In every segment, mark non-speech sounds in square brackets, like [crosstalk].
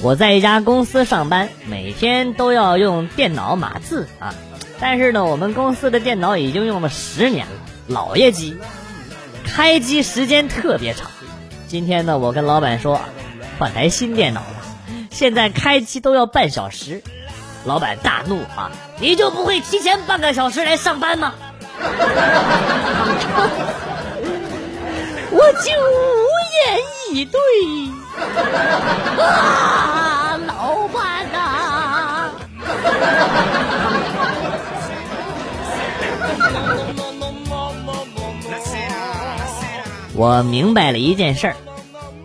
我在一家公司上班，每天都要用电脑码字啊。但是呢，我们公司的电脑已经用了十年了，老爷机，开机时间特别长。今天呢，我跟老板说换台新电脑吧，现在开机都要半小时。老板大怒啊！你就不会提前半个小时来上班吗？[laughs] 我就无言以对。啊，老板呐！我明白了一件事儿，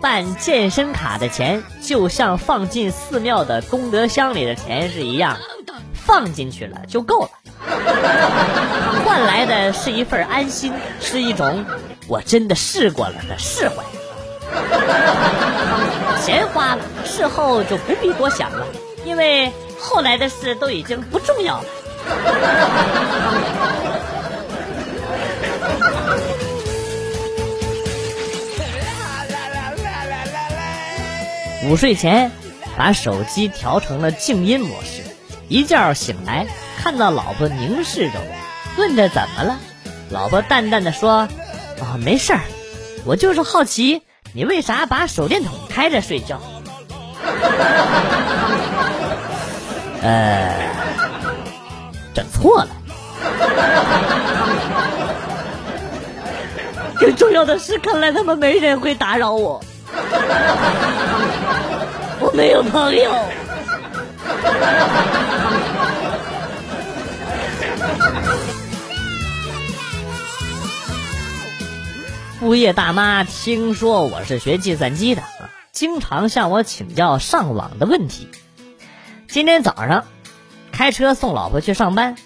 办健身卡的钱就像放进寺庙的功德箱里的钱是一样，放进去了就够了，换来的是一份安心，是一种我真的试过了的释怀。钱花了，事后就不必多想了，因为后来的事都已经不重要了。午睡前，把手机调成了静音模式。一觉醒来，看到老婆凝视着我，问着怎么了。老婆淡淡的说：“啊，没事儿，我就是好奇你为啥把手电筒开着睡觉。[laughs] ”呃，整错了。更重要的是，看来他们没人会打扰我。我没有朋友。物业大妈听说我是学计算机的啊，经常向我请教上网的问题。今天早上开车送老婆去上班，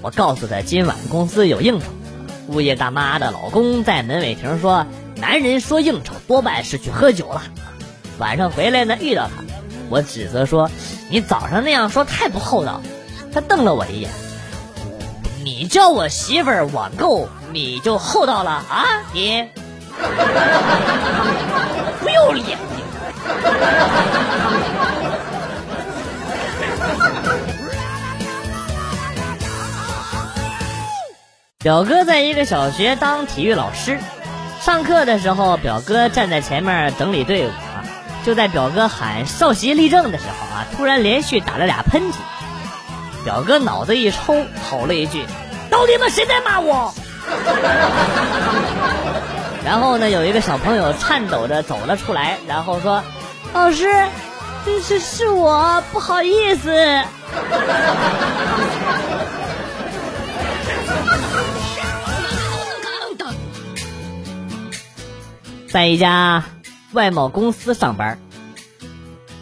我告诉她今晚公司有应酬。物业大妈的老公在门卫亭说：“男人说应酬多半是去喝酒了。”晚上回来呢遇到他，我指责说：“你早上那样说太不厚道。”他瞪了我一眼：“你叫我媳妇儿网购，你就厚道了啊？你 [laughs] 不要脸！”表哥在一个小学当体育老师，上课的时候，表哥站在前面整理队伍啊。就在表哥喊少席立正的时候啊，突然连续打了俩喷嚏。表哥脑子一抽，吼了一句：“到底们谁在骂我？” [laughs] 然后呢，有一个小朋友颤抖着走了出来，然后说：“老师，这是是我，不好意思。[laughs] ”在一家外贸公司上班，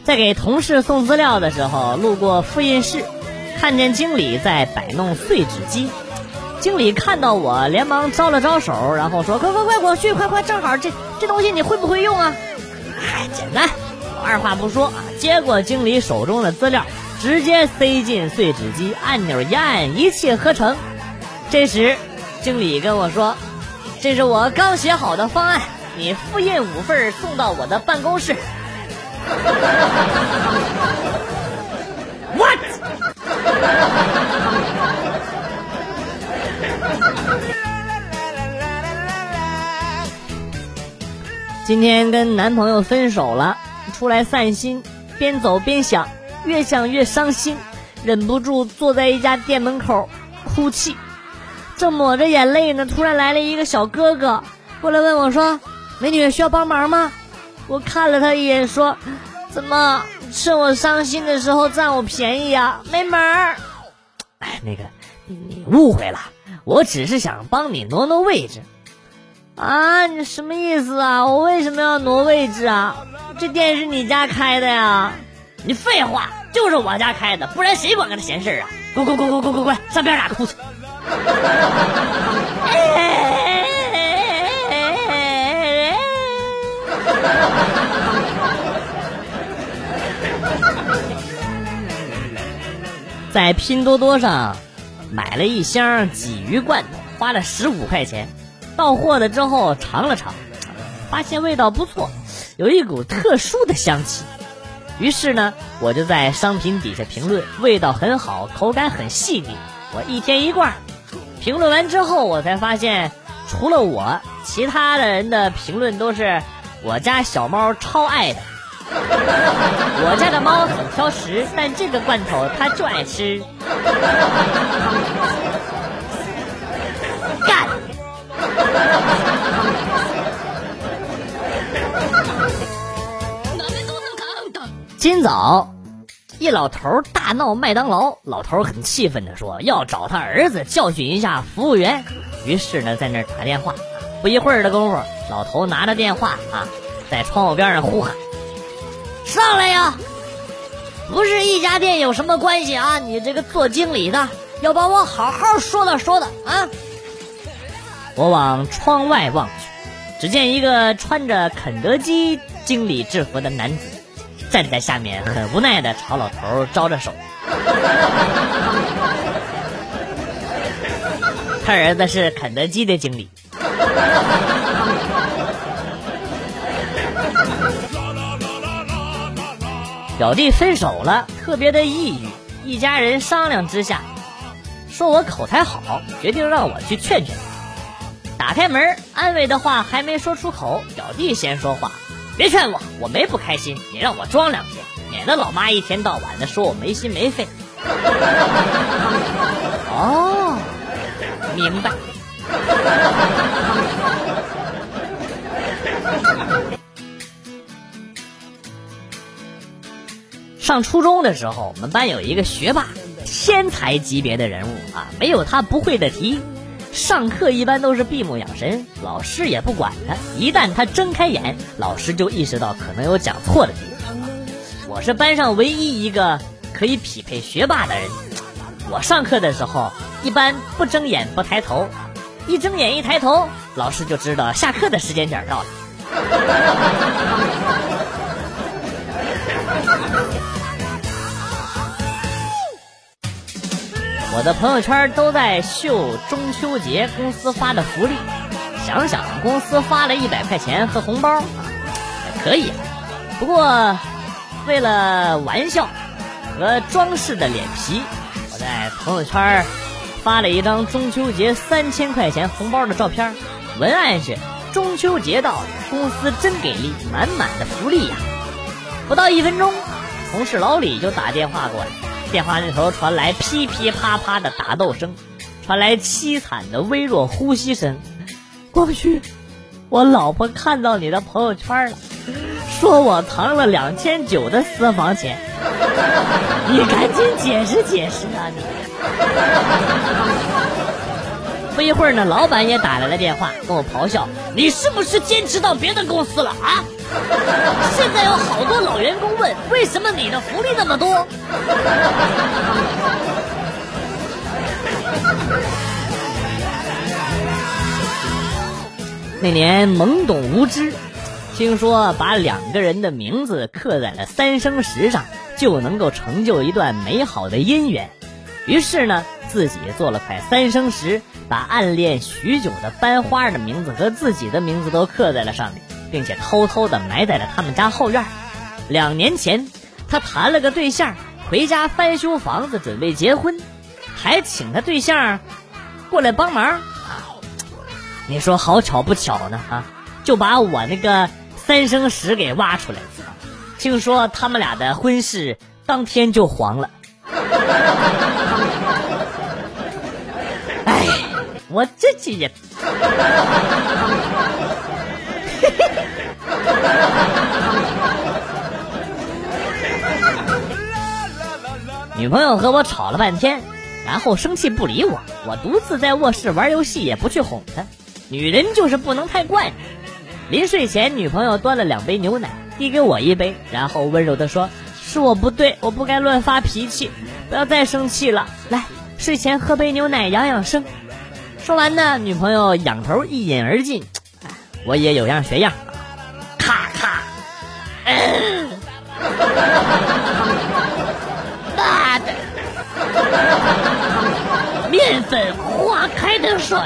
在给同事送资料的时候，路过复印室，看见经理在摆弄碎纸机。经理看到我，连忙招了招手，然后说：“快快快，我去，快快，正好这这东西你会不会用啊？”哎，简单，我二话不说啊，接过经理手中的资料，直接塞进碎纸机，按钮一按，一气呵成。这时，经理跟我说：“这是我刚写好的方案。”你复印五份送到我的办公室。今天跟男朋友分手了，出来散心，边走边想，越想越伤心，忍不住坐在一家店门口哭泣。正抹着眼泪呢，突然来了一个小哥哥，过来问我说。美女需要帮忙吗？我看了他一眼，说：“怎么趁我伤心的时候占我便宜呀？没门儿！”哎，那个，你误会了，我只是想帮你挪挪位置。啊，你什么意思啊？我为什么要挪位置啊？这店是你家开的呀？你废话，就是我家开的，不然谁管个他闲事啊？滚滚滚滚滚滚滚，上边打哭去！[laughs] 在拼多多上买了一箱鲫鱼罐头，花了十五块钱。到货了之后尝了尝，发现味道不错，有一股特殊的香气。于是呢，我就在商品底下评论，味道很好，口感很细腻，我一天一罐。评论完之后，我才发现，除了我，其他的人的评论都是我家小猫超爱的。[laughs] 我家的猫很挑食，但这个罐头它就爱吃。今早，一老头大闹麦当劳，老头很气愤的说要找他儿子教训一下服务员。于是呢，在那打电话。不一会儿的功夫，老头拿着电话啊，在窗户边上呼喊：“上来呀！不是一家店有什么关系啊？你这个做经理的要帮我好好说道说道啊！”我往窗外望去，只见一个穿着肯德基经理制服的男子站在下面，很无奈的朝老头招着手。[laughs] 他儿子是肯德基的经理。表弟分手了，特别的抑郁。一家人商量之下，说我口才好，决定让我去劝劝他。打开门，安慰的话还没说出口，表弟先说话：“别劝我，我没不开心，你让我装两天，免得老妈一天到晚的说我没心没肺。[laughs] ”哦，明白。上初中的时候，我们班有一个学霸，天才级别的人物啊，没有他不会的题。上课一般都是闭目养神，老师也不管他。一旦他睁开眼，老师就意识到可能有讲错的地方。我是班上唯一一个可以匹配学霸的人。我上课的时候一般不睁眼不抬头，一睁眼一抬头，老师就知道下课的时间点到了。我的朋友圈都在秀中秋节公司发的福利，想想公司发了一百块钱和红包，可以。不过为了玩笑和装饰的脸皮，我在朋友圈发了一张中秋节三千块钱红包的照片，文案是“中秋节到了，公司真给力，满满的福利呀！”不到一分钟，同事老李就打电话过来。电话那头传来噼噼啪啪的打斗声，传来凄惨的微弱呼吸声。过不去，我老婆看到你的朋友圈了，说我藏了两千九的私房钱，你赶紧解释解释啊你！不一会儿呢，老板也打来了电话，跟我咆哮：“你是不是兼职到别的公司了啊？现在有好多老员工问，为什么你的福利那么多？” [laughs] 那年懵懂无知，听说把两个人的名字刻在了三生石上，就能够成就一段美好的姻缘。于是呢，自己做了块三生石。把暗恋许久的班花的名字和自己的名字都刻在了上面，并且偷偷的埋在了他们家后院。两年前，他谈了个对象，回家翻修房子，准备结婚，还请他对象过来帮忙。你说好巧不巧呢？啊，就把我那个三生石给挖出来了。听说他们俩的婚事当天就黄了。我这几日，女朋友和我吵了半天，然后生气不理我，我独自在卧室玩游戏，也不去哄她。女人就是不能太惯着。临睡前，女朋友端了两杯牛奶，递给我一杯，然后温柔的说：“是我不对，我不该乱发脾气，不要再生气了。来，睡前喝杯牛奶养养生。”说完呢，女朋友仰头一饮而尽，我也有样学样，咔咔，[laughs] 妈的，面粉化开的水。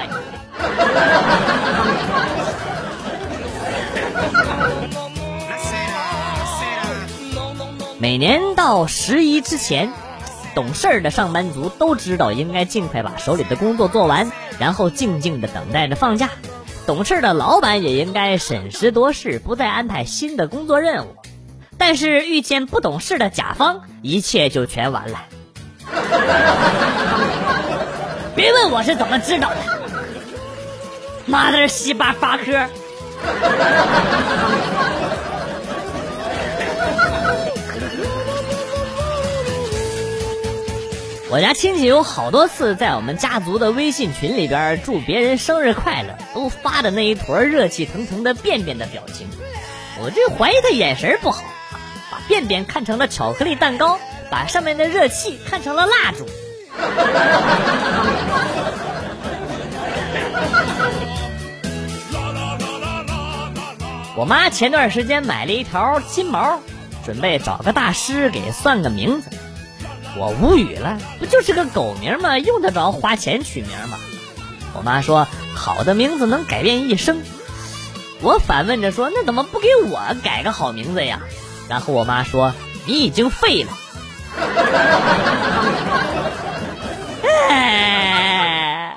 每年到十一之前，懂事儿的上班族都知道应该尽快把手里的工作做完，然后静静的等待着放假。懂事的老板也应该审时度势，不再安排新的工作任务。但是遇见不懂事的甲方，一切就全完了。别问我是怎么知道的，妈的西巴发科。我家亲戚有好多次在我们家族的微信群里边祝别人生日快乐，都发的那一坨热气腾腾的便便的表情。我这怀疑他眼神不好，把便便看成了巧克力蛋糕，把上面的热气看成了蜡烛。我妈前段时间买了一条金毛，准备找个大师给算个名字。我无语了，不就是个狗名吗？用得着花钱取名吗？我妈说好的名字能改变一生。我反问着说那怎么不给我改个好名字呀？然后我妈说你已经废了。[laughs] 哎。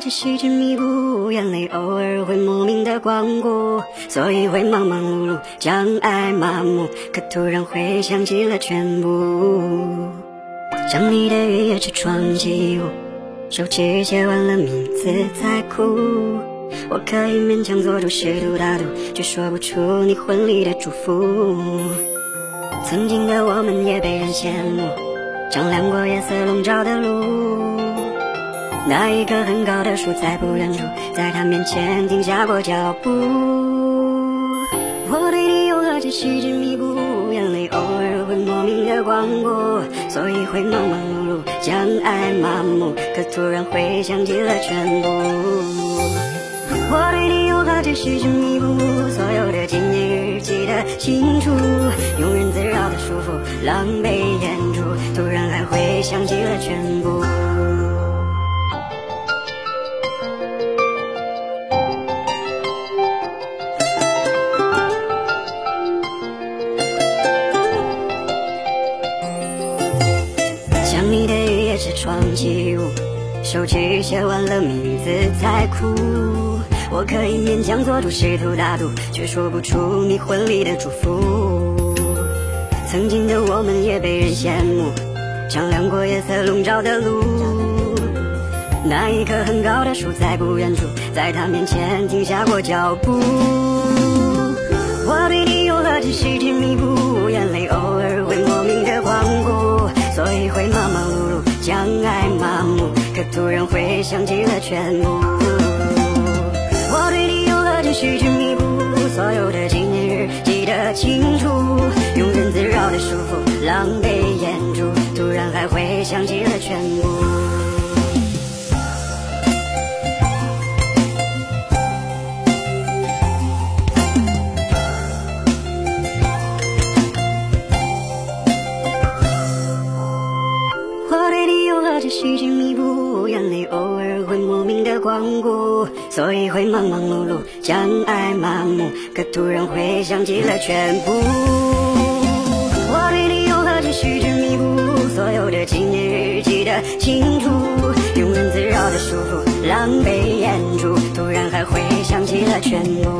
这细致弥补，眼泪偶尔会莫名的光顾，所以会忙忙碌碌，将爱麻木，可突然会想起了全部。想你的雨夜车窗起雾，手指写完了名字才哭。我可以勉强做出试图大度，却说不出你婚礼的祝福。曾经的我们也被人羡慕，丈量过夜色笼罩的路。那一棵很高的树，再不远处，在他面前停下过脚步。我对你有何解细致弥补，眼泪偶尔会莫名的光顾，所以会忙忙碌碌，将爱麻木，可突然会想起了全部。我对你有何解细致弥补，所有的纪念日记得清楚，庸人自扰的束缚，狼狈演出，突然还会想起了全部。起舞手机写完了名字才哭，我可以勉强做主试图大度，却说不出你婚礼的祝福。曾经的我们也被人羡慕，丈量过夜色笼罩的路。那一棵很高的树在不远处，在他面前停下过脚步。我对你有了这细致弥补，眼泪偶尔会将爱麻木。可突然会想起了全部，我对你有了继续去弥补，所有的纪念日记得清楚，庸人自扰的束缚，狼狈演出，突然还会想起了全部。所以会忙忙碌碌，将爱麻木，可突然会想起了全部。我对你有何细致弥补，所有的纪念日记得清楚，庸人自扰的束缚，狼狈演出，突然还会想起了全部。